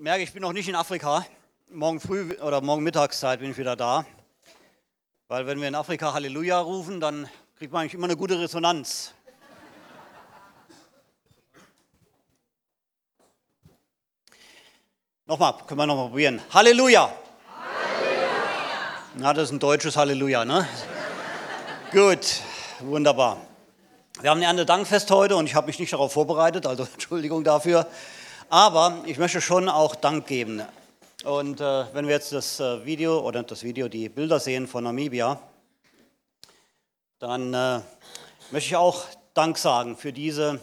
merke, ich bin noch nicht in Afrika. Morgen früh oder morgen Mittagszeit bin ich wieder da. Weil wenn wir in Afrika Halleluja rufen, dann kriegt man eigentlich immer eine gute Resonanz. Nochmal, können wir nochmal probieren. Halleluja. Halleluja. Na, das ist ein deutsches Halleluja, ne? Gut, wunderbar. Wir haben ein Dankfest heute und ich habe mich nicht darauf vorbereitet, also Entschuldigung dafür. Aber ich möchte schon auch Dank geben. Und äh, wenn wir jetzt das äh, Video oder das Video, die Bilder sehen von Namibia, dann äh, möchte ich auch Dank sagen für diese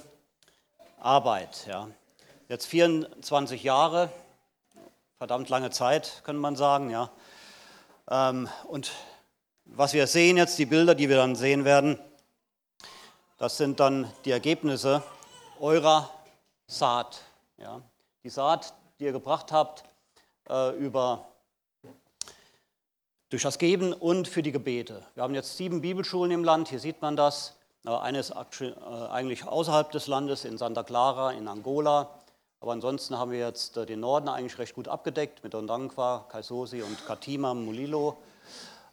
Arbeit. Ja. Jetzt 24 Jahre, verdammt lange Zeit, könnte man sagen. Ja. Ähm, und was wir sehen jetzt, die Bilder, die wir dann sehen werden, das sind dann die Ergebnisse eurer Saat. Ja, die Saat, die ihr gebracht habt, äh, über, durch das Geben und für die Gebete. Wir haben jetzt sieben Bibelschulen im Land, hier sieht man das. Äh, eine ist äh, eigentlich außerhalb des Landes, in Santa Clara, in Angola. Aber ansonsten haben wir jetzt äh, den Norden eigentlich recht gut abgedeckt mit Ondankwa, Kaisosi und Katima, Mulilo.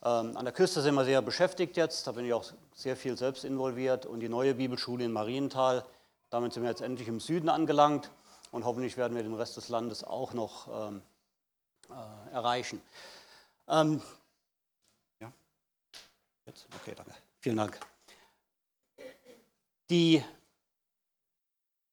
Ähm, an der Küste sind wir sehr beschäftigt jetzt, da bin ich auch sehr viel selbst involviert. Und die neue Bibelschule in Marienthal, damit sind wir jetzt endlich im Süden angelangt und hoffentlich werden wir den Rest des Landes auch noch ähm, äh, erreichen. Ähm, ja, jetzt? Okay, danke. Vielen Dank. Die,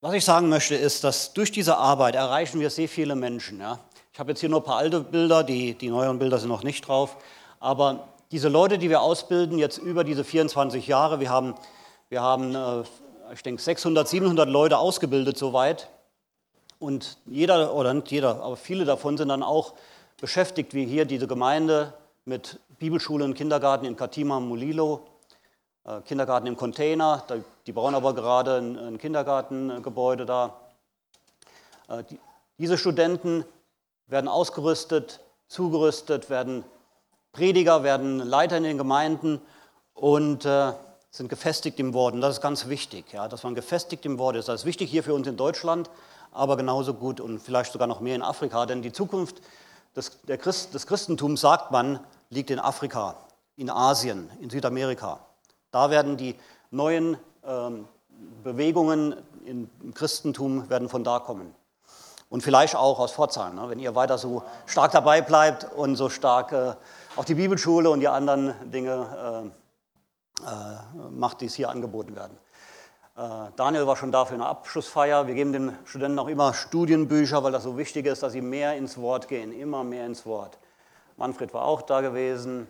was ich sagen möchte, ist, dass durch diese Arbeit erreichen wir sehr viele Menschen. Ja? Ich habe jetzt hier nur ein paar alte Bilder, die, die neueren Bilder sind noch nicht drauf. Aber diese Leute, die wir ausbilden, jetzt über diese 24 Jahre, wir haben, wir haben äh, ich denke, 600, 700 Leute ausgebildet soweit. Und jeder, oder nicht jeder, aber viele davon sind dann auch beschäftigt, wie hier diese Gemeinde mit Bibelschule und Kindergarten in Katima Mulilo, äh, Kindergarten im Container, die bauen aber gerade ein, Kindergartengebäude da. Äh, diese Studenten werden ausgerüstet, zugerüstet, werden Prediger, werden Leiter in den Gemeinden und äh, sind gefestigt im Wort. Und das ist ganz wichtig, ja, dass man gefestigt im Wort ist. Das ist wichtig hier für uns in Deutschland, aber genauso gut und vielleicht sogar noch mehr in Afrika. Denn die Zukunft des, Christ, des Christentums, sagt man, liegt in Afrika, in Asien, in Südamerika. Da werden die neuen ähm, Bewegungen im Christentum werden von da kommen. Und vielleicht auch aus Pforzheim, ne? wenn ihr weiter so stark dabei bleibt und so stark äh, auch die Bibelschule und die anderen Dinge äh, äh, macht, die es hier angeboten werden. Äh, Daniel war schon da für eine Abschlussfeier. Wir geben den Studenten auch immer Studienbücher, weil das so wichtig ist, dass sie mehr ins Wort gehen, immer mehr ins Wort. Manfred war auch da gewesen.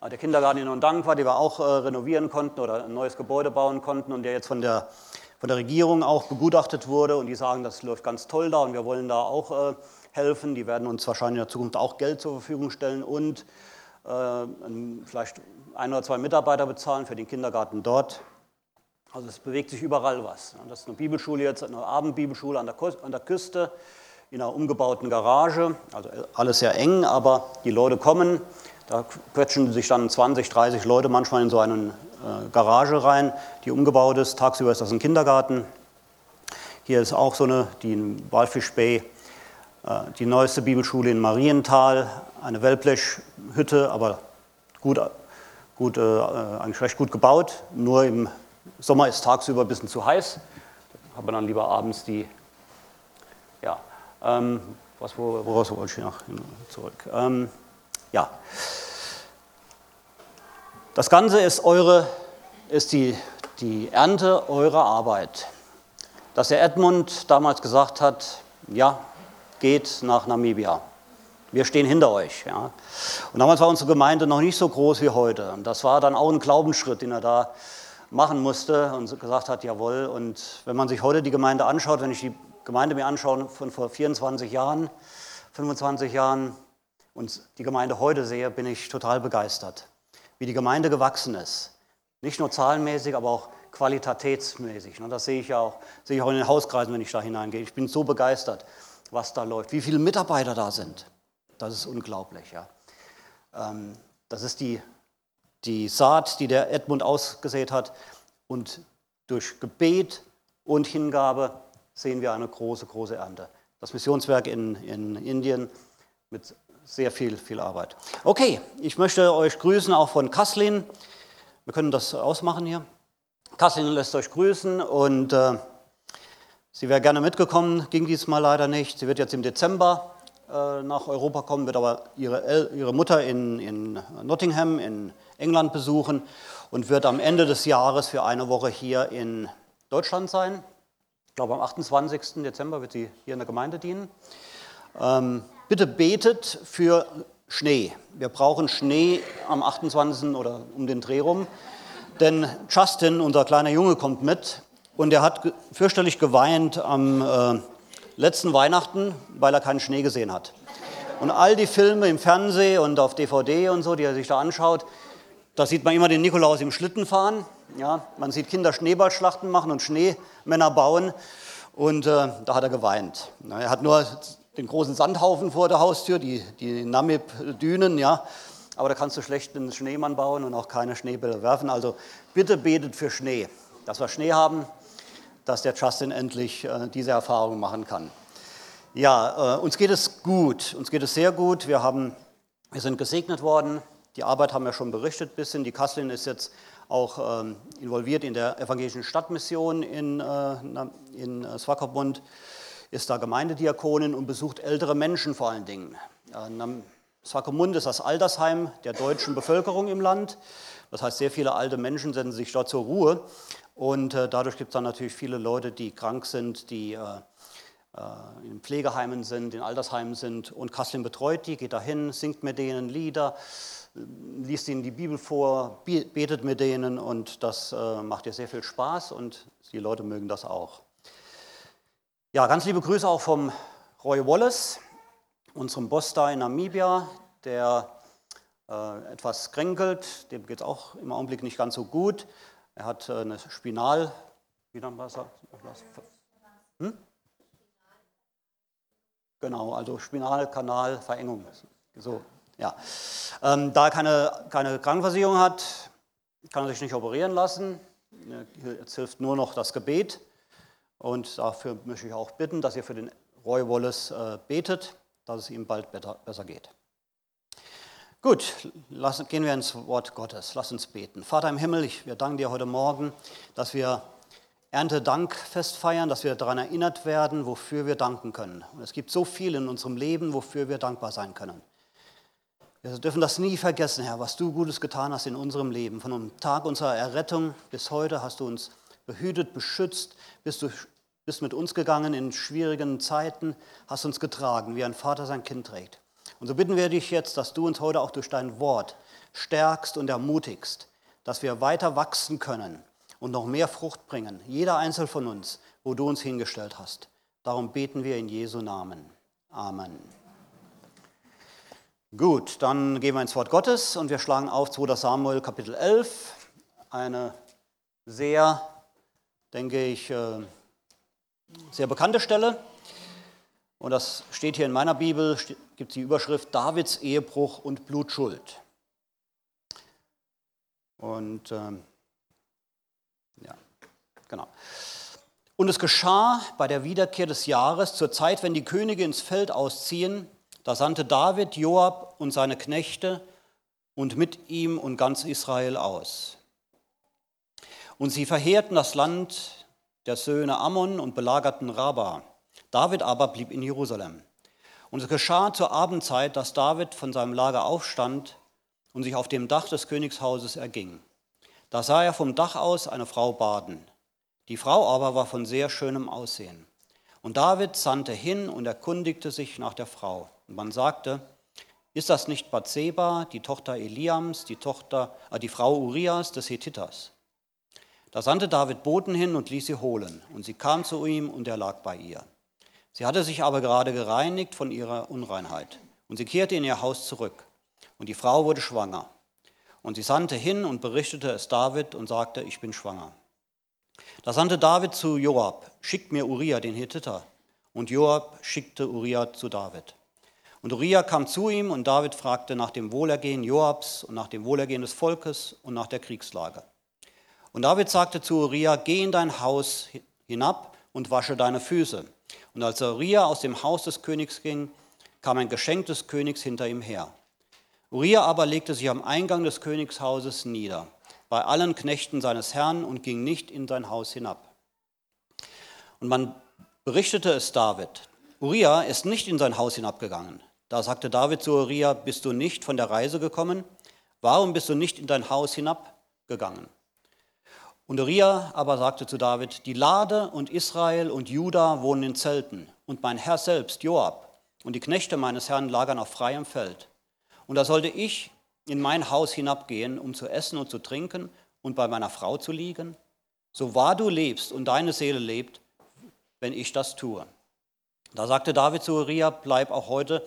Äh, der Kindergarten in Ondankwa, die wir auch äh, renovieren konnten oder ein neues Gebäude bauen konnten und der jetzt von der, von der Regierung auch begutachtet wurde und die sagen, das läuft ganz toll da und wir wollen da auch helfen. Die werden uns wahrscheinlich in der Zukunft auch Geld zur Verfügung stellen und vielleicht ein oder zwei Mitarbeiter bezahlen für den Kindergarten dort. Also es bewegt sich überall was. Das ist eine Bibelschule jetzt, eine Abendbibelschule an der Küste, in einer umgebauten Garage. Also alles sehr eng, aber die Leute kommen. Da quetschen sich dann 20, 30 Leute manchmal in so eine äh, Garage rein, die umgebaut ist. Tagsüber ist das ein Kindergarten. Hier ist auch so eine, die in Walfish Bay, äh, die neueste Bibelschule in Marienthal, eine Wellblechhütte, aber gut, gut, äh, eigentlich recht gut gebaut, nur im Sommer ist tagsüber ein bisschen zu heiß, hat man dann lieber abends die, ja, ähm, was, woraus wollte ich noch zurück? Ähm, ja, das Ganze ist eure, ist die, die Ernte eurer Arbeit. Dass der Edmund damals gesagt hat, ja, geht nach Namibia. Wir stehen hinter euch. Ja. Und damals war unsere Gemeinde noch nicht so groß wie heute. Und das war dann auch ein Glaubensschritt, den er da machen musste und gesagt hat, jawohl. Und wenn man sich heute die Gemeinde anschaut, wenn ich die Gemeinde mir anschaue von vor 24 Jahren, 25 Jahren und die Gemeinde heute sehe, bin ich total begeistert, wie die Gemeinde gewachsen ist. Nicht nur zahlenmäßig, aber auch qualitätsmäßig. Das sehe ich ja auch, sehe ich auch in den Hauskreisen, wenn ich da hineingehe. Ich bin so begeistert, was da läuft, wie viele Mitarbeiter da sind. Das ist unglaublich. Ja. Ähm, das ist die die Saat, die der Edmund ausgesät hat. Und durch Gebet und Hingabe sehen wir eine große, große Ernte. das Missionswerk in, in Indien mit sehr viel, viel Arbeit. Okay, ich möchte euch grüßen auch von Kaslin. Wir können das ausmachen hier. Kaslin lässt euch grüßen und äh, sie wäre gerne mitgekommen, ging diesmal leider nicht. Sie wird jetzt im Dezember nach Europa kommen, wird aber ihre, ihre Mutter in, in Nottingham in England besuchen und wird am Ende des Jahres für eine Woche hier in Deutschland sein. Ich glaube, am 28. Dezember wird sie hier in der Gemeinde dienen. Ähm, bitte betet für Schnee. Wir brauchen Schnee am 28. oder um den Dreh rum. Denn Justin, unser kleiner Junge, kommt mit und er hat fürchterlich geweint am äh, letzten Weihnachten, weil er keinen Schnee gesehen hat. Und all die Filme im Fernsehen und auf DVD und so, die er sich da anschaut, da sieht man immer den Nikolaus im Schlitten fahren. Ja, man sieht Kinder Schneeballschlachten machen und Schneemänner bauen. Und äh, da hat er geweint. Er hat nur den großen Sandhaufen vor der Haustür, die, die Namib-Dünen, ja. Aber da kannst du schlecht einen Schneemann bauen und auch keine Schneebälle werfen. Also bitte betet für Schnee, dass wir Schnee haben, dass der Justin endlich äh, diese Erfahrung machen kann. Ja, äh, uns geht es gut, uns geht es sehr gut. Wir, haben, wir sind gesegnet worden. Die Arbeit haben wir schon berichtet ein bisschen. Die Kasslin ist jetzt auch ähm, involviert in der evangelischen Stadtmission in, äh, in Swakopmund, ist da Gemeindediakonin und besucht ältere Menschen vor allen Dingen. Swakopmund ist das Altersheim der deutschen Bevölkerung im Land. Das heißt, sehr viele alte Menschen setzen sich dort zur Ruhe. Und äh, dadurch gibt es dann natürlich viele Leute, die krank sind, die äh, äh, in Pflegeheimen sind, in Altersheimen sind. Und Kaslin betreut die, geht dahin, singt mit denen Lieder, liest ihnen die Bibel vor, betet mit denen und das macht ihr sehr viel Spaß und die Leute mögen das auch. Ja, ganz liebe Grüße auch vom Roy Wallace, unserem Boss da in Namibia, der äh, etwas kränkelt, dem geht es auch im Augenblick nicht ganz so gut. Er hat äh, eine Spinal, wie dann was? Hm? Genau, also Spinalkanalverengung. So, ja. Ähm, da er keine, keine Krankenversicherung hat, kann er sich nicht operieren lassen. Jetzt hilft nur noch das Gebet. Und dafür möchte ich auch bitten, dass ihr für den Roy Wallace äh, betet, dass es ihm bald besser, besser geht. Gut, lass, gehen wir ins Wort Gottes. Lass uns beten. Vater im Himmel, ich, wir danken dir heute Morgen, dass wir Erntedankfest feiern, dass wir daran erinnert werden, wofür wir danken können. Und es gibt so viel in unserem Leben, wofür wir dankbar sein können. Wir dürfen das nie vergessen, Herr, was du Gutes getan hast in unserem Leben. Von dem Tag unserer Errettung bis heute hast du uns behütet, beschützt, bist du bist mit uns gegangen in schwierigen Zeiten, hast uns getragen, wie ein Vater sein Kind trägt. Und so bitten wir dich jetzt, dass du uns heute auch durch dein Wort stärkst und ermutigst, dass wir weiter wachsen können und noch mehr Frucht bringen, jeder Einzelne von uns, wo du uns hingestellt hast. Darum beten wir in Jesu Namen. Amen. Gut, dann gehen wir ins Wort Gottes und wir schlagen auf 2. Samuel Kapitel 11, eine sehr, denke ich, äh, sehr bekannte Stelle. Und das steht hier in meiner Bibel, gibt die Überschrift Davids Ehebruch und Blutschuld. Und ähm, ja, genau. Und es geschah bei der Wiederkehr des Jahres, zur Zeit, wenn die Könige ins Feld ausziehen, da sandte David Joab und seine Knechte und mit ihm und ganz Israel aus. Und sie verheerten das Land der Söhne Ammon und belagerten Rabba. David aber blieb in Jerusalem. Und es geschah zur Abendzeit, dass David von seinem Lager aufstand und sich auf dem Dach des Königshauses erging. Da sah er vom Dach aus eine Frau baden. Die Frau aber war von sehr schönem Aussehen. Und David sandte hin und erkundigte sich nach der Frau. Und man sagte, ist das nicht Bathseba, die Tochter Eliams, die, Tochter, äh, die Frau Urias des Hethiters? Da sandte David Boten hin und ließ sie holen. Und sie kam zu ihm und er lag bei ihr. Sie hatte sich aber gerade gereinigt von ihrer Unreinheit. Und sie kehrte in ihr Haus zurück. Und die Frau wurde schwanger. Und sie sandte hin und berichtete es David und sagte, ich bin schwanger. Da sandte David zu Joab, schickt mir Uriah den Hethiter. Und Joab schickte Uriah zu David. Und Uriah kam zu ihm und David fragte nach dem Wohlergehen Joabs und nach dem Wohlergehen des Volkes und nach der Kriegslage. Und David sagte zu Uriah, geh in dein Haus hinab und wasche deine Füße Und als Uriah aus dem Haus des Königs ging, kam ein Geschenk des Königs hinter ihm her. Uriah aber legte sich am Eingang des Königshauses nieder, bei allen Knechten seines Herrn und ging nicht in sein Haus hinab. Und man berichtete es David. Uriah ist nicht in sein Haus hinabgegangen. Da sagte David zu Uriah, bist du nicht von der Reise gekommen? Warum bist du nicht in dein Haus hinabgegangen? Und Uriah aber sagte zu David, die Lade und Israel und Juda wohnen in Zelten und mein Herr selbst, Joab, und die Knechte meines Herrn lagern auf freiem Feld. Und da sollte ich in mein Haus hinabgehen, um zu essen und zu trinken und bei meiner Frau zu liegen? So wahr du lebst und deine Seele lebt, wenn ich das tue. Da sagte David zu Uriah, bleib auch heute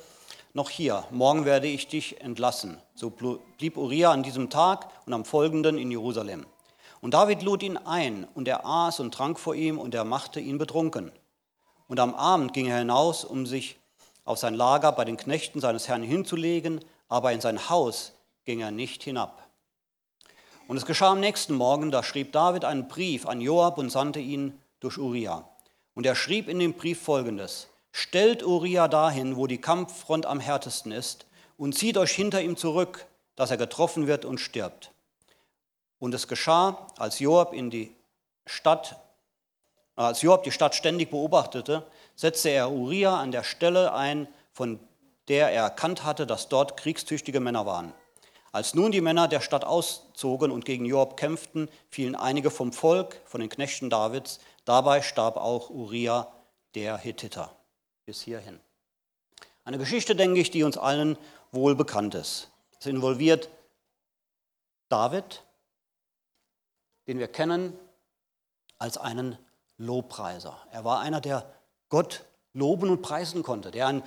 noch hier, morgen werde ich dich entlassen. So blieb Uriah an diesem Tag und am folgenden in Jerusalem. Und David lud ihn ein, und er aß und trank vor ihm, und er machte ihn betrunken. Und am Abend ging er hinaus, um sich auf sein Lager bei den Knechten seines Herrn hinzulegen, aber in sein Haus ging er nicht hinab. Und es geschah am nächsten Morgen, da schrieb David einen Brief an Joab und sandte ihn durch Uriah. Und er schrieb in dem Brief folgendes: Stellt Uriah dahin, wo die Kampffront am härtesten ist, und zieht euch hinter ihm zurück, dass er getroffen wird und stirbt. Und es geschah, als Joab in die Stadt, als Joab die Stadt ständig beobachtete, setzte er Uriah an der Stelle ein, von der er erkannt hatte, dass dort kriegstüchtige Männer waren. Als nun die Männer der Stadt auszogen und gegen Joab kämpften, fielen einige vom Volk, von den Knechten Davids. Dabei starb auch Uriah, der Hethiter. Bis hierhin. Eine Geschichte, denke ich, die uns allen wohl bekannt ist. Es involviert David, den wir kennen als einen Lobpreiser. Er war einer, der Gott loben und preisen konnte, der ein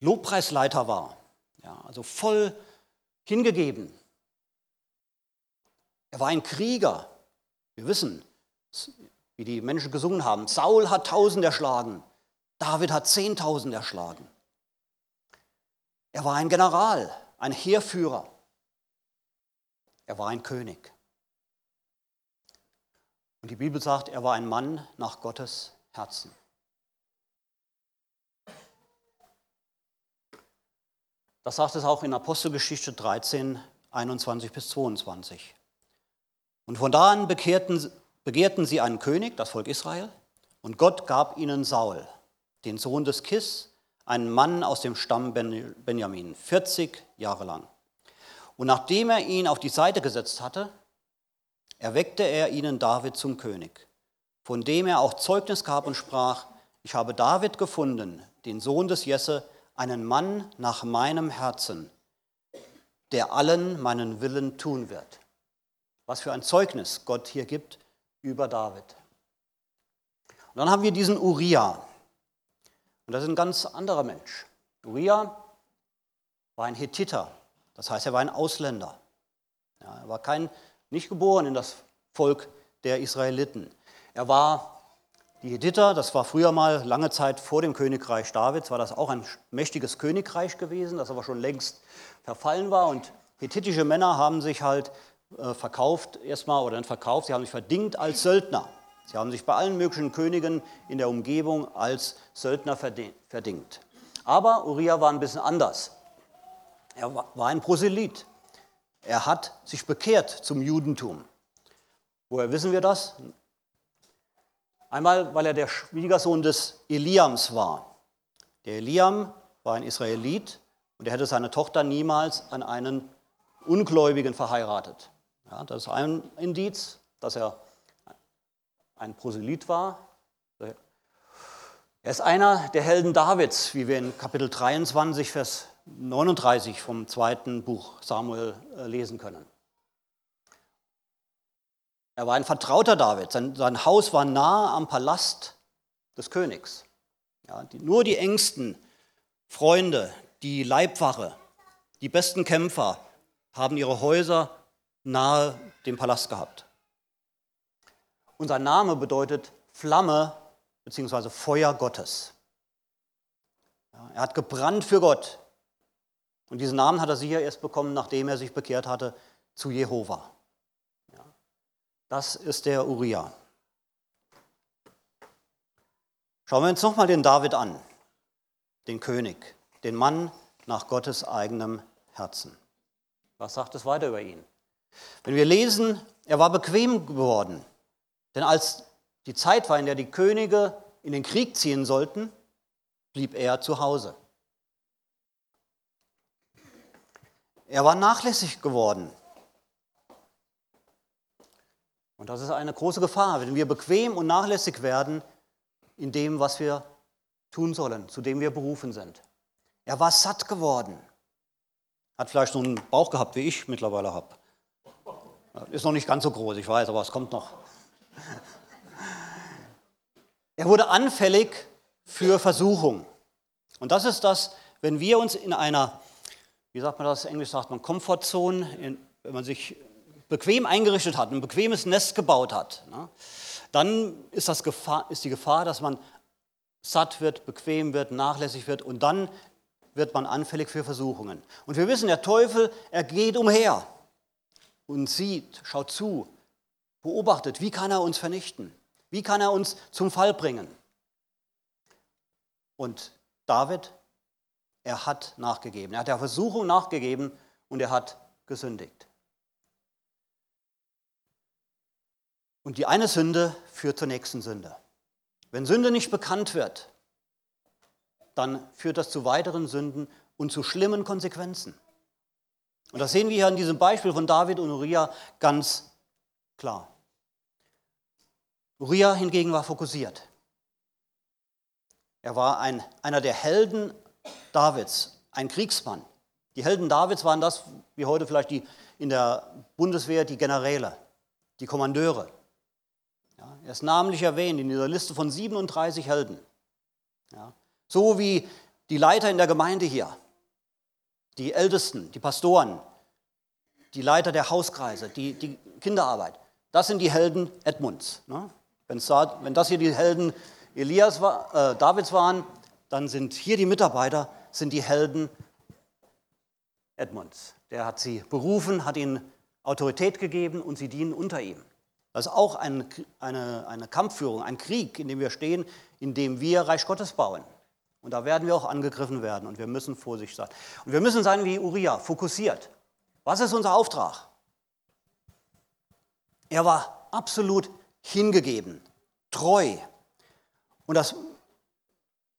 Lobpreisleiter war, ja, also voll hingegeben. Er war ein Krieger. Wir wissen, wie die Menschen gesungen haben. Saul hat tausend erschlagen, David hat zehntausend erschlagen. Er war ein General, ein Heerführer. Er war ein König. Und die Bibel sagt, er war ein Mann nach Gottes Herzen. Das sagt es auch in Apostelgeschichte 13, 21 bis 22. Und von da an bekehrten, begehrten sie einen König, das Volk Israel, und Gott gab ihnen Saul, den Sohn des Kis, einen Mann aus dem Stamm Benjamin, 40 Jahre lang. Und nachdem er ihn auf die Seite gesetzt hatte, erweckte er ihnen David zum König, von dem er auch Zeugnis gab und sprach, ich habe David gefunden, den Sohn des Jesse, einen Mann nach meinem Herzen, der allen meinen Willen tun wird. Was für ein Zeugnis Gott hier gibt über David. Und dann haben wir diesen Uriah. Und das ist ein ganz anderer Mensch. Uriah war ein Hethiter, das heißt, er war ein Ausländer. Ja, er war kein, nicht geboren in das Volk der Israeliten. Er war die Hethiter, das war früher mal lange Zeit vor dem Königreich Davids, war das auch ein mächtiges Königreich gewesen, das aber schon längst verfallen war. Und hethitische Männer haben sich halt äh, verkauft erstmal oder nicht verkauft, sie haben sich verdingt als Söldner. Sie haben sich bei allen möglichen Königen in der Umgebung als Söldner verdingt. Aber Uriah war ein bisschen anders. Er war ein Proselyt. Er hat sich bekehrt zum Judentum. Woher wissen wir das? Einmal, weil er der Schwiegersohn des Eliams war. Der Eliam war ein Israelit und er hätte seine Tochter niemals an einen Ungläubigen verheiratet. Ja, das ist ein Indiz, dass er ein Proselyt war. Er ist einer der Helden Davids, wie wir in Kapitel 23, Vers 39 vom zweiten Buch Samuel äh, lesen können. Er war ein Vertrauter Davids. Sein, sein Haus war nahe am Palast des Königs. Ja, die, nur die engsten Freunde, die Leibwache, die besten Kämpfer haben ihre Häuser nahe dem Palast gehabt. Und sein Name bedeutet Flamme bzw. Feuer Gottes. Ja, er hat gebrannt für Gott. Und diesen Namen hat er sicher erst bekommen, nachdem er sich bekehrt hatte zu Jehova. Das ist der Uriah. Schauen wir uns nochmal den David an, den König, den Mann nach Gottes eigenem Herzen. Was sagt es weiter über ihn? Wenn wir lesen, er war bequem geworden, denn als die Zeit war, in der die Könige in den Krieg ziehen sollten, blieb er zu Hause. Er war nachlässig geworden. Und das ist eine große Gefahr, wenn wir bequem und nachlässig werden in dem, was wir tun sollen, zu dem wir berufen sind. Er war satt geworden. Hat vielleicht so einen Bauch gehabt, wie ich mittlerweile habe. Ist noch nicht ganz so groß, ich weiß, aber es kommt noch. Er wurde anfällig für Versuchung. Und das ist das, wenn wir uns in einer, wie sagt man das, Englisch sagt man, Komfortzone, wenn man sich bequem eingerichtet hat, ein bequemes Nest gebaut hat, ne, dann ist, das Gefahr, ist die Gefahr, dass man satt wird, bequem wird, nachlässig wird und dann wird man anfällig für Versuchungen. Und wir wissen, der Teufel, er geht umher und sieht, schaut zu, beobachtet, wie kann er uns vernichten? Wie kann er uns zum Fall bringen? Und David, er hat nachgegeben. Er hat der Versuchung nachgegeben und er hat gesündigt. Und die eine Sünde führt zur nächsten Sünde. Wenn Sünde nicht bekannt wird, dann führt das zu weiteren Sünden und zu schlimmen Konsequenzen. Und das sehen wir hier an diesem Beispiel von David und Uriah ganz klar. Uriah hingegen war fokussiert. Er war ein, einer der Helden Davids, ein Kriegsmann. Die Helden Davids waren das, wie heute vielleicht die, in der Bundeswehr, die Generäle, die Kommandeure. Ja, er ist namentlich erwähnt in dieser Liste von 37 Helden. Ja, so wie die Leiter in der Gemeinde hier, die Ältesten, die Pastoren, die Leiter der Hauskreise, die, die Kinderarbeit. Das sind die Helden Edmunds. Ne? wenn das hier die Helden Elias äh, Davids waren, dann sind hier die Mitarbeiter, sind die Helden Edmunds. Der hat sie berufen, hat ihnen Autorität gegeben und sie dienen unter ihm. Das ist auch ein, eine, eine Kampfführung, ein Krieg, in dem wir stehen, in dem wir Reich Gottes bauen. Und da werden wir auch angegriffen werden und wir müssen vorsichtig sein. Und wir müssen sein wie Uriah, fokussiert. Was ist unser Auftrag? Er war absolut hingegeben, treu. Und das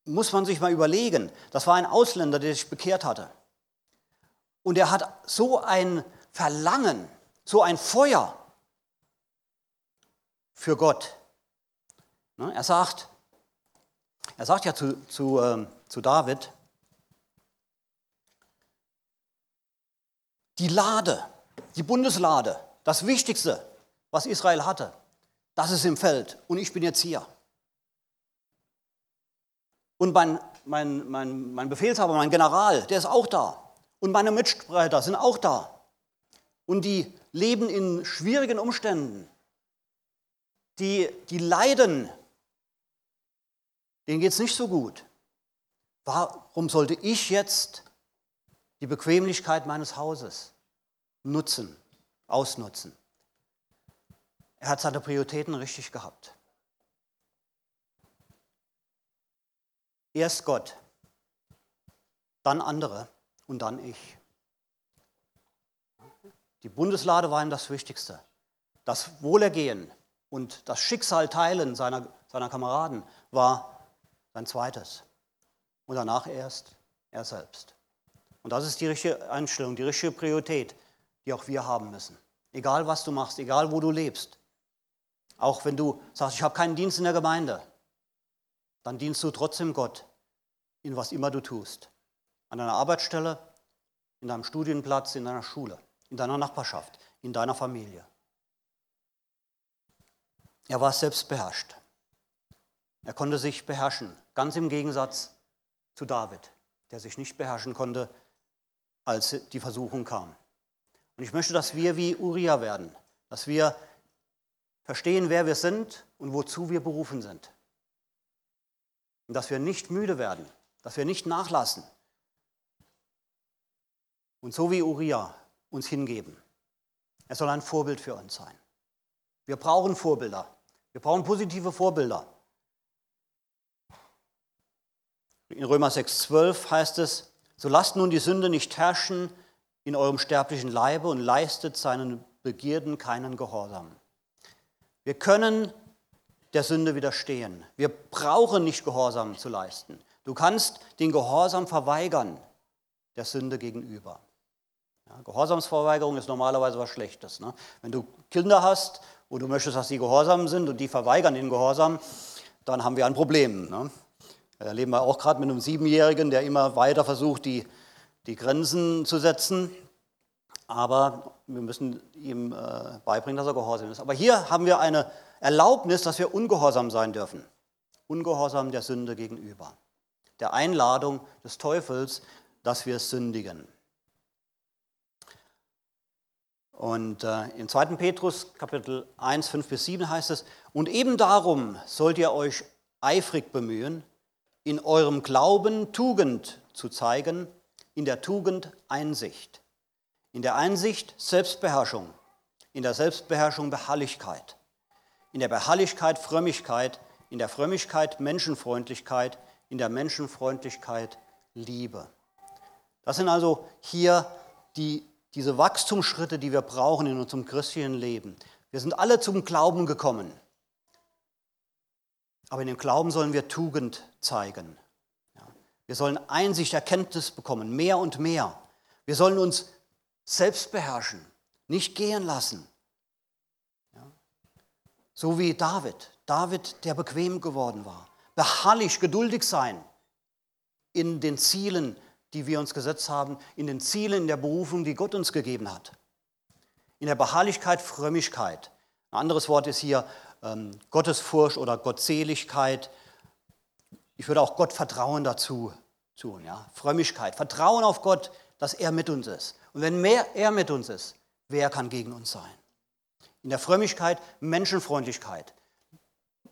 muss man sich mal überlegen. Das war ein Ausländer, der sich bekehrt hatte. Und er hat so ein Verlangen, so ein Feuer für Gott. Ne, er sagt, er sagt ja zu, zu, ähm, zu David, die Lade, die Bundeslade, das Wichtigste, was Israel hatte, das ist im Feld und ich bin jetzt hier. Und mein, mein, mein, mein Befehlshaber, mein General, der ist auch da. Und meine Mitstreiter sind auch da. Und die leben in schwierigen Umständen die, die leiden, denen geht es nicht so gut. Warum sollte ich jetzt die Bequemlichkeit meines Hauses nutzen, ausnutzen? Er hat seine Prioritäten richtig gehabt. Erst Gott, dann andere und dann ich. Die Bundeslade war ihm das Wichtigste. Das Wohlergehen und das Schicksal teilen seiner, seiner Kameraden war sein zweites. Und danach erst er selbst. Und das ist die richtige Einstellung, die richtige Priorität, die auch wir haben müssen. Egal was du machst, egal wo du lebst. Auch wenn du sagst, ich habe keinen Dienst in der Gemeinde, dann dienst du trotzdem Gott in was immer du tust. An deiner Arbeitsstelle, in deinem Studienplatz, in deiner Schule, in deiner Nachbarschaft, in deiner Familie. Er war selbst beherrscht. Er konnte sich beherrschen, ganz im Gegensatz zu David, der sich nicht beherrschen konnte, als die Versuchung kam. Und ich möchte, dass wir wie Uriah werden, dass wir verstehen, wer wir sind und wozu wir berufen sind. Und dass wir nicht müde werden, dass wir nicht nachlassen. Und so wie Uriah uns hingeben. Er soll ein Vorbild für uns sein. Wir brauchen Vorbilder. Wir brauchen positive Vorbilder. In Römer 6,12 heißt es, so lasst nun die Sünde nicht herrschen in eurem sterblichen Leibe und leistet seinen Begierden keinen Gehorsam. Wir können der Sünde widerstehen. Wir brauchen nicht Gehorsam zu leisten. Du kannst den Gehorsam verweigern der Sünde gegenüber. Ja, Gehorsamsverweigerung ist normalerweise was Schlechtes. Ne? Wenn du Kinder hast, wo du möchtest, dass sie gehorsam sind und die verweigern den Gehorsam, dann haben wir ein Problem. Ne? Da erleben wir auch gerade mit einem Siebenjährigen, der immer weiter versucht, die, die Grenzen zu setzen. Aber wir müssen ihm äh, beibringen, dass er gehorsam ist. Aber hier haben wir eine Erlaubnis, dass wir ungehorsam sein dürfen. Ungehorsam der Sünde gegenüber. Der Einladung des Teufels, dass wir sündigen. Und äh, im 2. Petrus Kapitel 1, 5 bis 7 heißt es, und eben darum sollt ihr euch eifrig bemühen, in eurem Glauben Tugend zu zeigen, in der Tugend Einsicht, in der Einsicht Selbstbeherrschung, in der Selbstbeherrschung Beharrlichkeit, in der Beharrlichkeit Frömmigkeit, in der Frömmigkeit Menschenfreundlichkeit, in der Menschenfreundlichkeit Liebe. Das sind also hier die diese Wachstumsschritte, die wir brauchen in unserem christlichen Leben. Wir sind alle zum Glauben gekommen. Aber in dem Glauben sollen wir Tugend zeigen. Wir sollen Einsicht, Erkenntnis bekommen, mehr und mehr. Wir sollen uns selbst beherrschen, nicht gehen lassen. So wie David. David, der bequem geworden war. Beharrlich, geduldig sein in den Zielen, die wir uns gesetzt haben, in den Zielen, der Berufung, die Gott uns gegeben hat. In der Beharrlichkeit, Frömmigkeit. Ein anderes Wort ist hier ähm, Gottesfurcht oder Gottseligkeit. Ich würde auch Gottvertrauen dazu tun. Ja? Frömmigkeit, Vertrauen auf Gott, dass er mit uns ist. Und wenn mehr er mit uns ist, wer kann gegen uns sein? In der Frömmigkeit Menschenfreundlichkeit.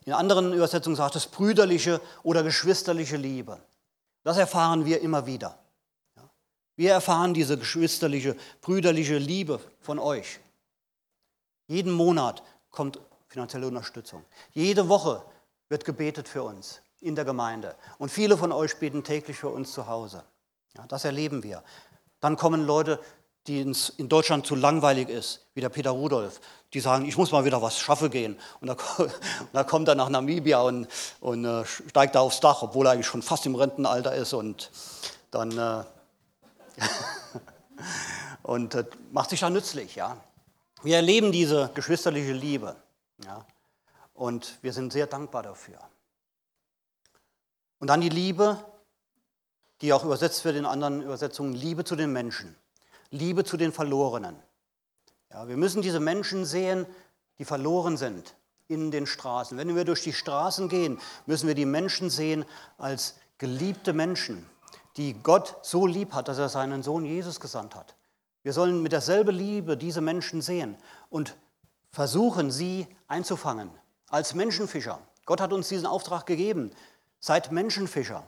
In anderen Übersetzungen sagt es brüderliche oder geschwisterliche Liebe. Das erfahren wir immer wieder. Wir erfahren diese geschwisterliche, brüderliche Liebe von euch. Jeden Monat kommt finanzielle Unterstützung. Jede Woche wird gebetet für uns in der Gemeinde. Und viele von euch beten täglich für uns zu Hause. Ja, das erleben wir. Dann kommen Leute, die in Deutschland zu langweilig ist, wie der Peter Rudolf. Die sagen, ich muss mal wieder was schaffen gehen. Und da, kommt er nach Namibia und, und äh, steigt da aufs Dach, obwohl er eigentlich schon fast im Rentenalter ist. Und dann äh, und äh, macht sich da nützlich. Ja? Wir erleben diese geschwisterliche Liebe ja? und wir sind sehr dankbar dafür. Und dann die Liebe, die auch übersetzt wird in anderen Übersetzungen, Liebe zu den Menschen, Liebe zu den Verlorenen. Ja, wir müssen diese Menschen sehen, die verloren sind in den Straßen. Wenn wir durch die Straßen gehen, müssen wir die Menschen sehen als geliebte Menschen, die Gott so lieb hat, dass er seinen Sohn Jesus gesandt hat. Wir sollen mit derselben Liebe diese Menschen sehen und versuchen, sie einzufangen als Menschenfischer. Gott hat uns diesen Auftrag gegeben. Seid Menschenfischer.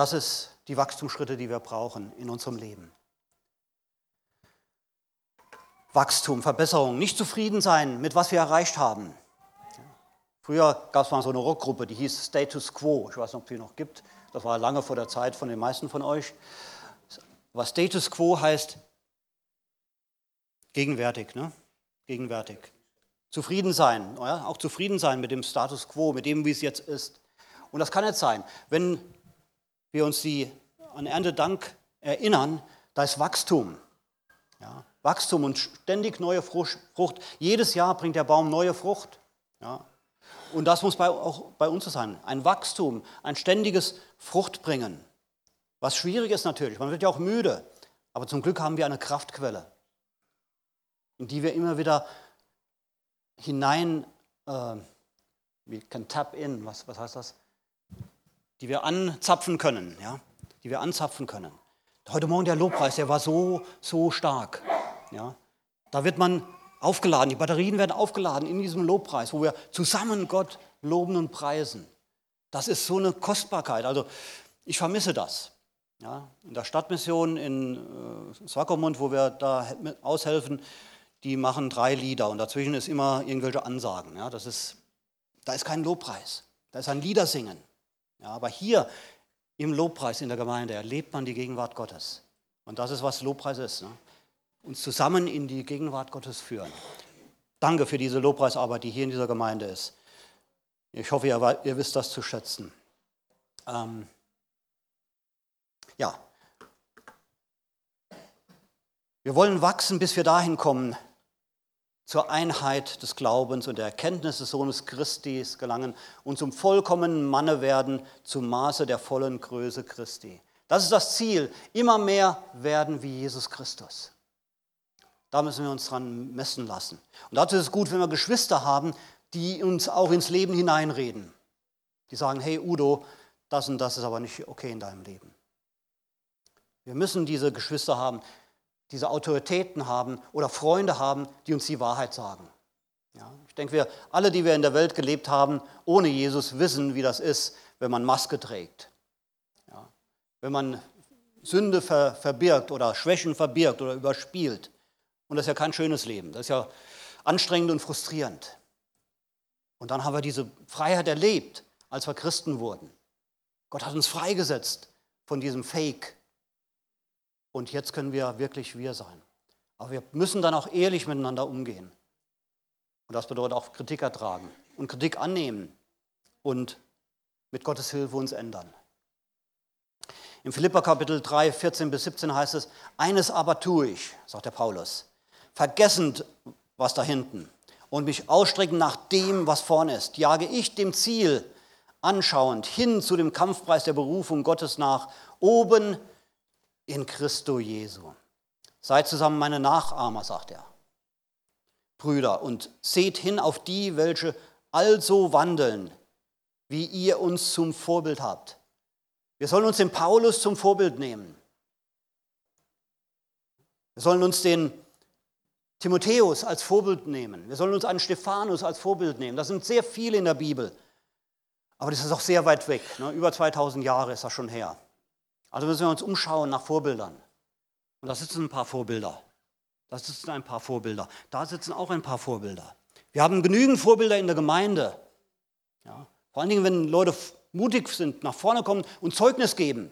Das ist die Wachstumsschritte, die wir brauchen in unserem Leben. Wachstum, Verbesserung, nicht zufrieden sein mit was wir erreicht haben. Früher gab es mal so eine Rockgruppe, die hieß Status Quo. Ich weiß nicht, ob die noch gibt. Das war lange vor der Zeit von den meisten von euch. Aber Status Quo heißt gegenwärtig, ne? Gegenwärtig. Zufrieden sein, ja? auch zufrieden sein mit dem Status Quo, mit dem, wie es jetzt ist. Und das kann nicht sein. Wenn wir uns die an Erntedank erinnern, da ist Wachstum. Ja? Wachstum und ständig neue Frucht. Jedes Jahr bringt der Baum neue Frucht. Ja? Und das muss bei, auch bei uns so sein. Ein Wachstum, ein ständiges Fruchtbringen. Was schwierig ist natürlich, man wird ja auch müde. Aber zum Glück haben wir eine Kraftquelle, in die wir immer wieder hinein, äh, wir can tap in, was, was heißt das? Die wir anzapfen können, ja? Die wir anzapfen können. Heute Morgen der Lobpreis, der war so, so stark. Ja? Da wird man aufgeladen, die Batterien werden aufgeladen in diesem Lobpreis, wo wir zusammen Gott loben und preisen. Das ist so eine Kostbarkeit. Also ich vermisse das. Ja, in der Stadtmission in äh, Swakopmund, wo wir da aushelfen, die machen drei Lieder und dazwischen ist immer irgendwelche Ansagen. Ja, das ist, da ist kein Lobpreis. Da ist ein Liedersingen. Ja, aber hier im Lobpreis in der Gemeinde erlebt man die Gegenwart Gottes. Und das ist, was Lobpreis ist. Ne? Uns zusammen in die Gegenwart Gottes führen. Danke für diese Lobpreisarbeit, die hier in dieser Gemeinde ist. Ich hoffe, ihr, ihr wisst das zu schätzen. Ähm, ja. Wir wollen wachsen, bis wir dahin kommen, zur Einheit des Glaubens und der Erkenntnis des Sohnes Christi gelangen und zum vollkommenen Manne werden, zum Maße der vollen Größe Christi. Das ist das Ziel. Immer mehr werden wie Jesus Christus. Da müssen wir uns dran messen lassen. Und dazu ist es gut, wenn wir Geschwister haben, die uns auch ins Leben hineinreden. Die sagen, hey Udo, das und das ist aber nicht okay in deinem Leben. Wir müssen diese Geschwister haben, diese Autoritäten haben oder Freunde haben, die uns die Wahrheit sagen. Ja, ich denke, wir alle, die wir in der Welt gelebt haben, ohne Jesus, wissen, wie das ist, wenn man Maske trägt. Ja, wenn man Sünde ver verbirgt oder Schwächen verbirgt oder überspielt. Und das ist ja kein schönes Leben. Das ist ja anstrengend und frustrierend. Und dann haben wir diese Freiheit erlebt, als wir Christen wurden. Gott hat uns freigesetzt von diesem Fake. Und jetzt können wir wirklich wir sein. Aber wir müssen dann auch ehrlich miteinander umgehen. Und das bedeutet auch Kritik ertragen und Kritik annehmen und mit Gottes Hilfe uns ändern. Im Philippa Kapitel 3, 14 bis 17 heißt es, eines aber tue ich, sagt der Paulus, vergessend was da hinten und mich ausstrecken nach dem, was vorne ist, jage ich dem Ziel anschauend hin zu dem Kampfpreis der Berufung Gottes nach, oben in Christo Jesu. Seid zusammen meine Nachahmer, sagt er. Brüder, und seht hin auf die, welche also wandeln, wie ihr uns zum Vorbild habt. Wir sollen uns den Paulus zum Vorbild nehmen. Wir sollen uns den Timotheus als Vorbild nehmen. Wir sollen uns einen Stephanus als Vorbild nehmen. Das sind sehr viele in der Bibel. Aber das ist auch sehr weit weg. Ne? Über 2000 Jahre ist das schon her. Also müssen wir uns umschauen nach Vorbildern. Und da sitzen ein paar Vorbilder. Da sitzen ein paar Vorbilder. Da sitzen auch ein paar Vorbilder. Wir haben genügend Vorbilder in der Gemeinde. Ja? Vor allen Dingen, wenn Leute mutig sind, nach vorne kommen und Zeugnis geben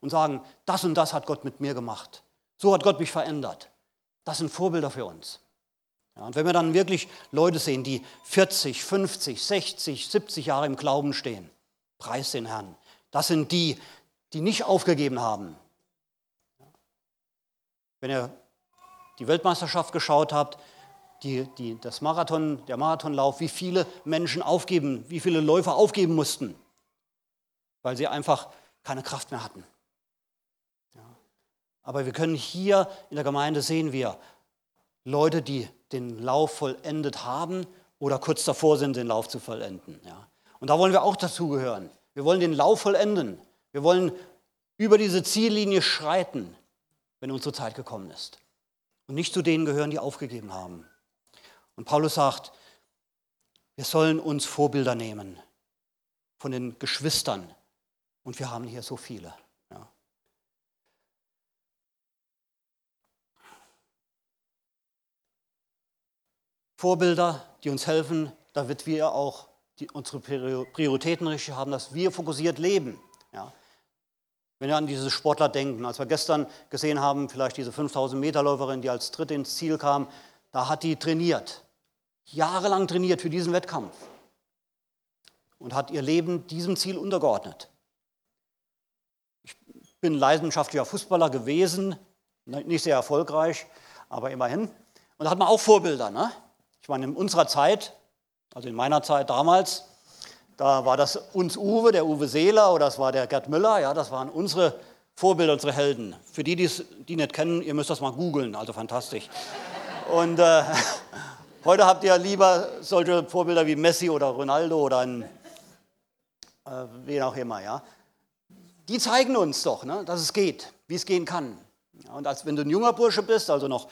und sagen, das und das hat Gott mit mir gemacht. So hat Gott mich verändert. Das sind Vorbilder für uns. Ja, und wenn wir dann wirklich Leute sehen, die 40, 50, 60, 70 Jahre im Glauben stehen, preis den Herrn. Das sind die, die nicht aufgegeben haben. Wenn ihr die Weltmeisterschaft geschaut habt, die, die, das Marathon, der Marathonlauf, wie viele Menschen aufgeben, wie viele Läufer aufgeben mussten, weil sie einfach keine Kraft mehr hatten. Aber wir können hier in der Gemeinde sehen wir Leute, die den Lauf vollendet haben oder kurz davor sind, den Lauf zu vollenden. Ja. Und da wollen wir auch dazugehören. Wir wollen den Lauf vollenden. Wir wollen über diese Ziellinie schreiten, wenn unsere Zeit gekommen ist. Und nicht zu denen gehören, die aufgegeben haben. Und Paulus sagt, wir sollen uns Vorbilder nehmen von den Geschwistern. Und wir haben hier so viele. Vorbilder, die uns helfen, damit wir auch die, unsere Prioritäten richtig haben, dass wir fokussiert leben. Ja. Wenn wir an diese Sportler denken, als wir gestern gesehen haben, vielleicht diese 5000 Meter Läuferin, die als Dritte ins Ziel kam, da hat die trainiert, jahrelang trainiert für diesen Wettkampf und hat ihr Leben diesem Ziel untergeordnet. Ich bin leidenschaftlicher Fußballer gewesen, nicht sehr erfolgreich, aber immerhin. Und da hat man auch Vorbilder. Ne? Ich meine, in unserer Zeit, also in meiner Zeit damals, da war das uns Uwe, der Uwe Seeler oder das war der Gerd Müller, ja, das waren unsere Vorbilder, unsere Helden. Für die, die nicht kennen, ihr müsst das mal googeln, also fantastisch. Und äh, heute habt ihr lieber solche Vorbilder wie Messi oder Ronaldo oder ein, äh, wen auch immer, ja. Die zeigen uns doch, ne, dass es geht, wie es gehen kann. Ja, und als wenn du ein junger Bursche bist, also noch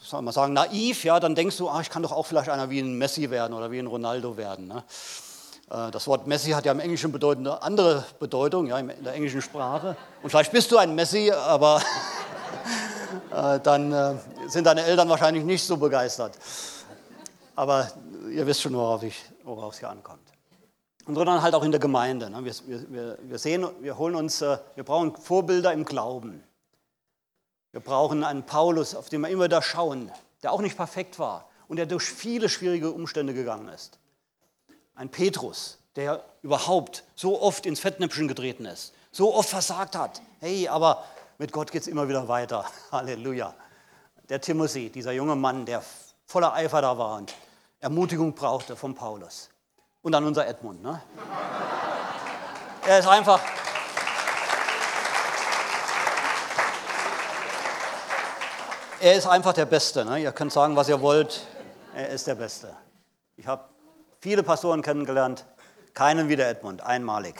soll man sagen, naiv, ja, dann denkst du, ah, ich kann doch auch vielleicht einer wie ein Messi werden oder wie ein Ronaldo werden. Ne? Äh, das Wort Messi hat ja im Englischen bedeutend eine andere Bedeutung, ja, in der englischen Sprache. Und vielleicht bist du ein Messi, aber äh, dann äh, sind deine Eltern wahrscheinlich nicht so begeistert. Aber ihr wisst schon, worauf, ich, worauf es hier ankommt. sondern halt auch in der Gemeinde. Ne? Wir, wir, wir sehen, wir holen uns, wir brauchen Vorbilder im Glauben. Wir brauchen einen Paulus, auf den wir immer wieder schauen, der auch nicht perfekt war und der durch viele schwierige Umstände gegangen ist. Ein Petrus, der überhaupt so oft ins Fettnäpfchen getreten ist, so oft versagt hat. Hey, aber mit Gott geht es immer wieder weiter. Halleluja. Der Timothy, dieser junge Mann, der voller Eifer da war und Ermutigung brauchte von Paulus. Und dann unser Edmund. Ne? Er ist einfach. Er ist einfach der Beste. Ne? Ihr könnt sagen, was ihr wollt. Er ist der Beste. Ich habe viele Pastoren kennengelernt. Keinen wie der Edmund, einmalig.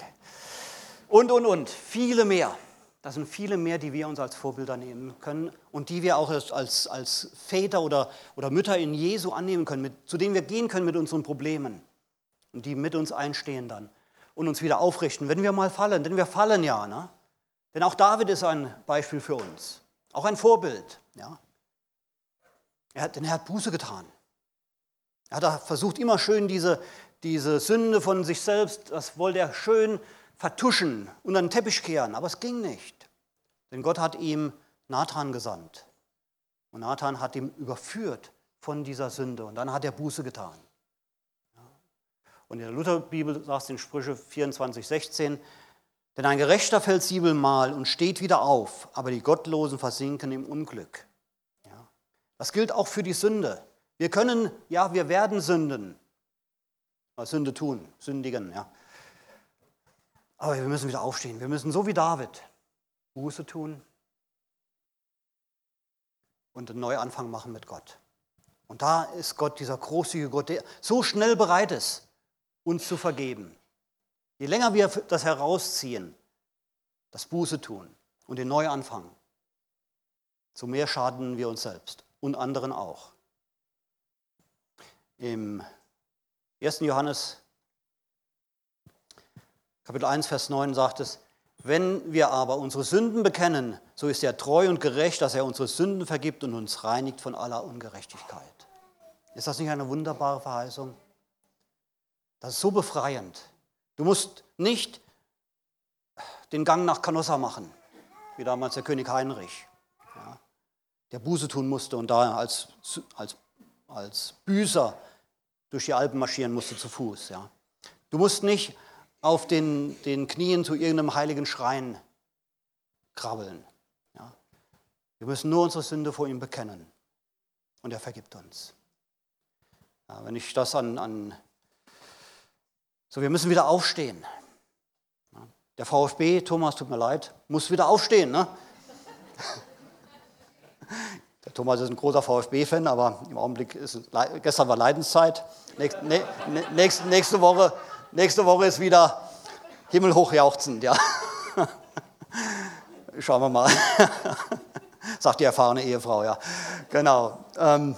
Und, und, und. Viele mehr. Das sind viele mehr, die wir uns als Vorbilder nehmen können und die wir auch als, als Väter oder, oder Mütter in Jesu annehmen können, mit, zu denen wir gehen können mit unseren Problemen und die mit uns einstehen dann und uns wieder aufrichten, wenn wir mal fallen. Denn wir fallen ja. Ne? Denn auch David ist ein Beispiel für uns, auch ein Vorbild. Ja? Er hat, denn er hat Buße getan. Er hat versucht, immer schön diese, diese Sünde von sich selbst, das wollte er schön vertuschen, unter den Teppich kehren, aber es ging nicht. Denn Gott hat ihm Nathan gesandt. Und Nathan hat ihm überführt von dieser Sünde und dann hat er Buße getan. Und in der Lutherbibel sagt es in Sprüche 24, 16, denn ein Gerechter fällt siebenmal und steht wieder auf, aber die Gottlosen versinken im Unglück. Das gilt auch für die Sünde. Wir können, ja, wir werden sünden. Sünde tun, sündigen, ja. Aber wir müssen wieder aufstehen. Wir müssen so wie David Buße tun und einen Neuanfang machen mit Gott. Und da ist Gott, dieser großzügige Gott, der so schnell bereit ist, uns zu vergeben. Je länger wir das herausziehen, das Buße tun und den Neuanfang, so mehr schaden wir uns selbst und anderen auch. Im 1. Johannes Kapitel 1, Vers 9 sagt es, wenn wir aber unsere Sünden bekennen, so ist er treu und gerecht, dass er unsere Sünden vergibt und uns reinigt von aller Ungerechtigkeit. Ist das nicht eine wunderbare Verheißung? Das ist so befreiend. Du musst nicht den Gang nach Canossa machen, wie damals der König Heinrich, der Buße tun musste und da als, als, als Büßer durch die Alpen marschieren musste zu Fuß. Ja. Du musst nicht auf den, den Knien zu irgendeinem heiligen Schrein krabbeln. Ja. Wir müssen nur unsere Sünde vor ihm bekennen und er vergibt uns. Ja, wenn ich das an, an so, wir müssen wieder aufstehen. Der VfB, Thomas, tut mir leid, muss wieder aufstehen. Ne? Der Thomas ist ein großer VfB-Fan, aber im Augenblick ist gestern war Leidenszeit. Nächste, nächste, nächste Woche Nächste Woche ist wieder himmelhoch jauchzend, ja. Schauen wir mal. Sagt die erfahrene Ehefrau, ja. Genau. Ähm,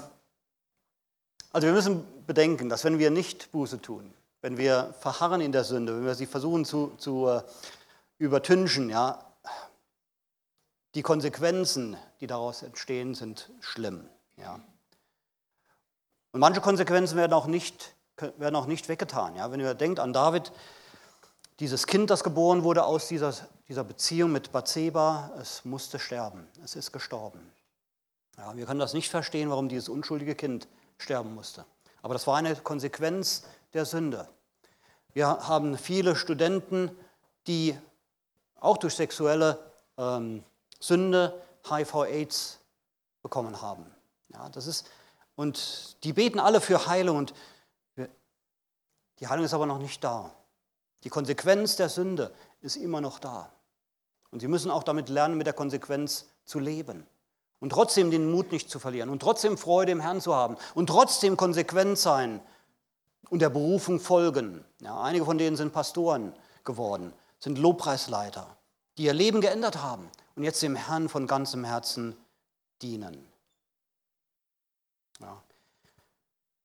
also wir müssen bedenken, dass wenn wir nicht Buße tun, wenn wir verharren in der Sünde, wenn wir sie versuchen zu, zu äh, übertünchen, ja, die Konsequenzen, die daraus entstehen, sind schlimm. Ja. Und manche Konsequenzen werden auch nicht werden auch nicht weggetan. Ja? Wenn ihr denkt an David, dieses Kind, das geboren wurde aus dieser, dieser Beziehung mit Bathseba, es musste sterben. Es ist gestorben. Ja, wir können das nicht verstehen, warum dieses unschuldige Kind sterben musste. Aber das war eine Konsequenz der Sünde. Wir haben viele Studenten, die auch durch sexuelle ähm, Sünde HIV-Aids bekommen haben. Ja, das ist, und die beten alle für Heilung. Und die Heilung ist aber noch nicht da. Die Konsequenz der Sünde ist immer noch da. Und sie müssen auch damit lernen, mit der Konsequenz zu leben. Und trotzdem den Mut nicht zu verlieren. Und trotzdem Freude im Herrn zu haben. Und trotzdem konsequent sein und der Berufung folgen. Ja, einige von denen sind Pastoren geworden, sind Lobpreisleiter, die ihr Leben geändert haben und jetzt dem Herrn von ganzem Herzen dienen. Ja.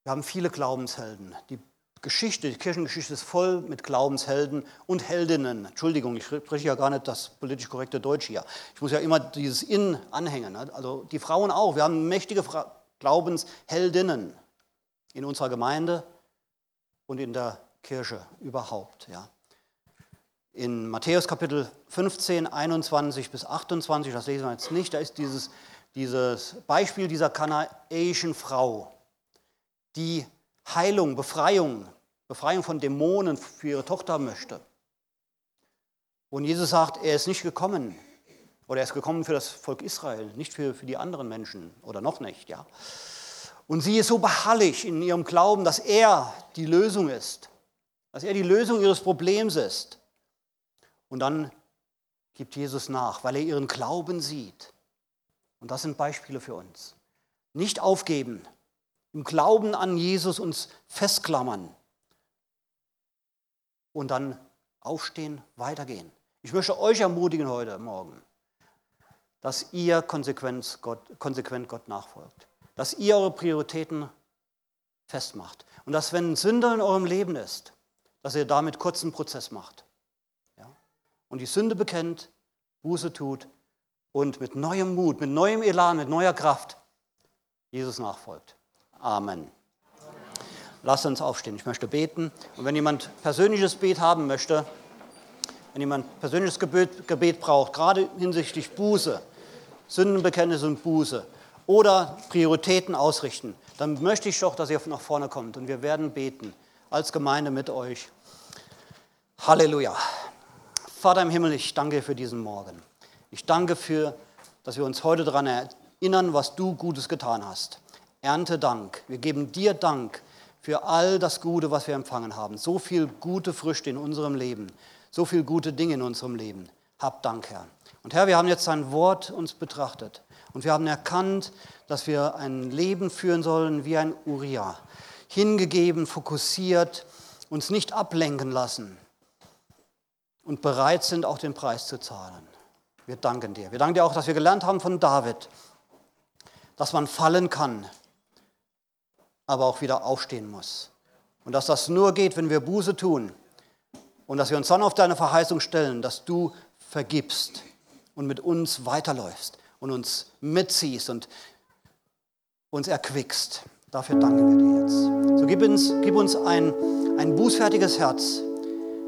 Wir haben viele Glaubenshelden, die Geschichte, die Kirchengeschichte ist voll mit Glaubenshelden und Heldinnen. Entschuldigung, ich spreche ja gar nicht das politisch korrekte Deutsch hier. Ich muss ja immer dieses In anhängen. Ne? Also die Frauen auch. Wir haben mächtige Glaubensheldinnen in unserer Gemeinde und in der Kirche überhaupt. Ja. In Matthäus Kapitel 15, 21 bis 28, das lesen wir jetzt nicht, da ist dieses, dieses Beispiel dieser kanaäischen Frau, die Heilung, Befreiung, Befreiung von Dämonen für ihre Tochter möchte. Und Jesus sagt, er ist nicht gekommen, oder er ist gekommen für das Volk Israel, nicht für, für die anderen Menschen, oder noch nicht, ja. Und sie ist so beharrlich in ihrem Glauben, dass er die Lösung ist, dass er die Lösung ihres Problems ist. Und dann gibt Jesus nach, weil er ihren Glauben sieht. Und das sind Beispiele für uns. Nicht aufgeben, im Glauben an Jesus uns festklammern und dann aufstehen, weitergehen. Ich möchte euch ermutigen heute Morgen, dass ihr konsequent Gott, konsequent Gott nachfolgt, dass ihr eure Prioritäten festmacht und dass, wenn Sünde in eurem Leben ist, dass ihr damit kurzen Prozess macht? Und die Sünde bekennt, Buße tut und mit neuem Mut, mit neuem Elan, mit neuer Kraft Jesus nachfolgt. Amen. Lasst uns aufstehen. Ich möchte beten. Und wenn jemand persönliches Gebet haben möchte, wenn jemand persönliches Gebet, Gebet braucht, gerade hinsichtlich Buße, Sündenbekenntnis und Buße oder Prioritäten ausrichten, dann möchte ich doch, dass ihr nach vorne kommt und wir werden beten als Gemeinde mit euch. Halleluja. Vater im Himmel, ich danke für diesen Morgen. Ich danke für, dass wir uns heute daran erinnern, was du Gutes getan hast. Ernte Dank. Wir geben dir Dank für all das Gute, was wir empfangen haben. So viel gute Früchte in unserem Leben, so viel gute Dinge in unserem Leben. Hab Dank, Herr. Und Herr, wir haben jetzt dein Wort uns betrachtet und wir haben erkannt, dass wir ein Leben führen sollen wie ein Uriah. Hingegeben, fokussiert, uns nicht ablenken lassen und bereit sind, auch den Preis zu zahlen. Wir danken dir. Wir danken dir auch, dass wir gelernt haben von David, dass man fallen kann, aber auch wieder aufstehen muss. Und dass das nur geht, wenn wir Buße tun und dass wir uns dann auf deine Verheißung stellen, dass du vergibst und mit uns weiterläufst und uns mitziehst und uns erquickst. Dafür danken wir dir jetzt. So gib uns, gib uns ein, ein bußfertiges Herz,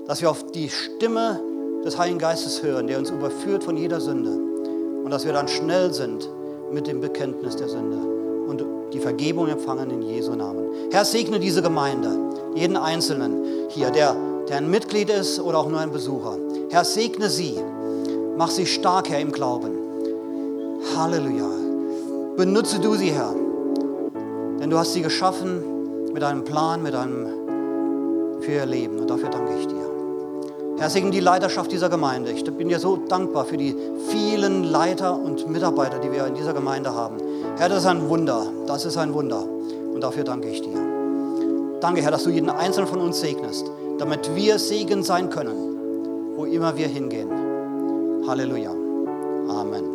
dass wir auf die Stimme des Heiligen Geistes hören, der uns überführt von jeder Sünde. Und dass wir dann schnell sind mit dem Bekenntnis der Sünde und die Vergebung empfangen in Jesu Namen. Herr, segne diese Gemeinde, jeden Einzelnen hier, der, der ein Mitglied ist oder auch nur ein Besucher. Herr, segne sie. Mach sie stark, Herr, im Glauben. Halleluja. Benutze du sie, Herr. Denn du hast sie geschaffen mit einem Plan, mit einem für ihr Leben. Und dafür danke ich dir. Herr, segne die Leiterschaft dieser Gemeinde. Ich bin dir so dankbar für die vielen Leiter und Mitarbeiter, die wir in dieser Gemeinde haben. Herr, das ist ein Wunder. Das ist ein Wunder. Und dafür danke ich dir. Danke, Herr, dass du jeden einzelnen von uns segnest, damit wir Segen sein können, wo immer wir hingehen. Halleluja. Amen.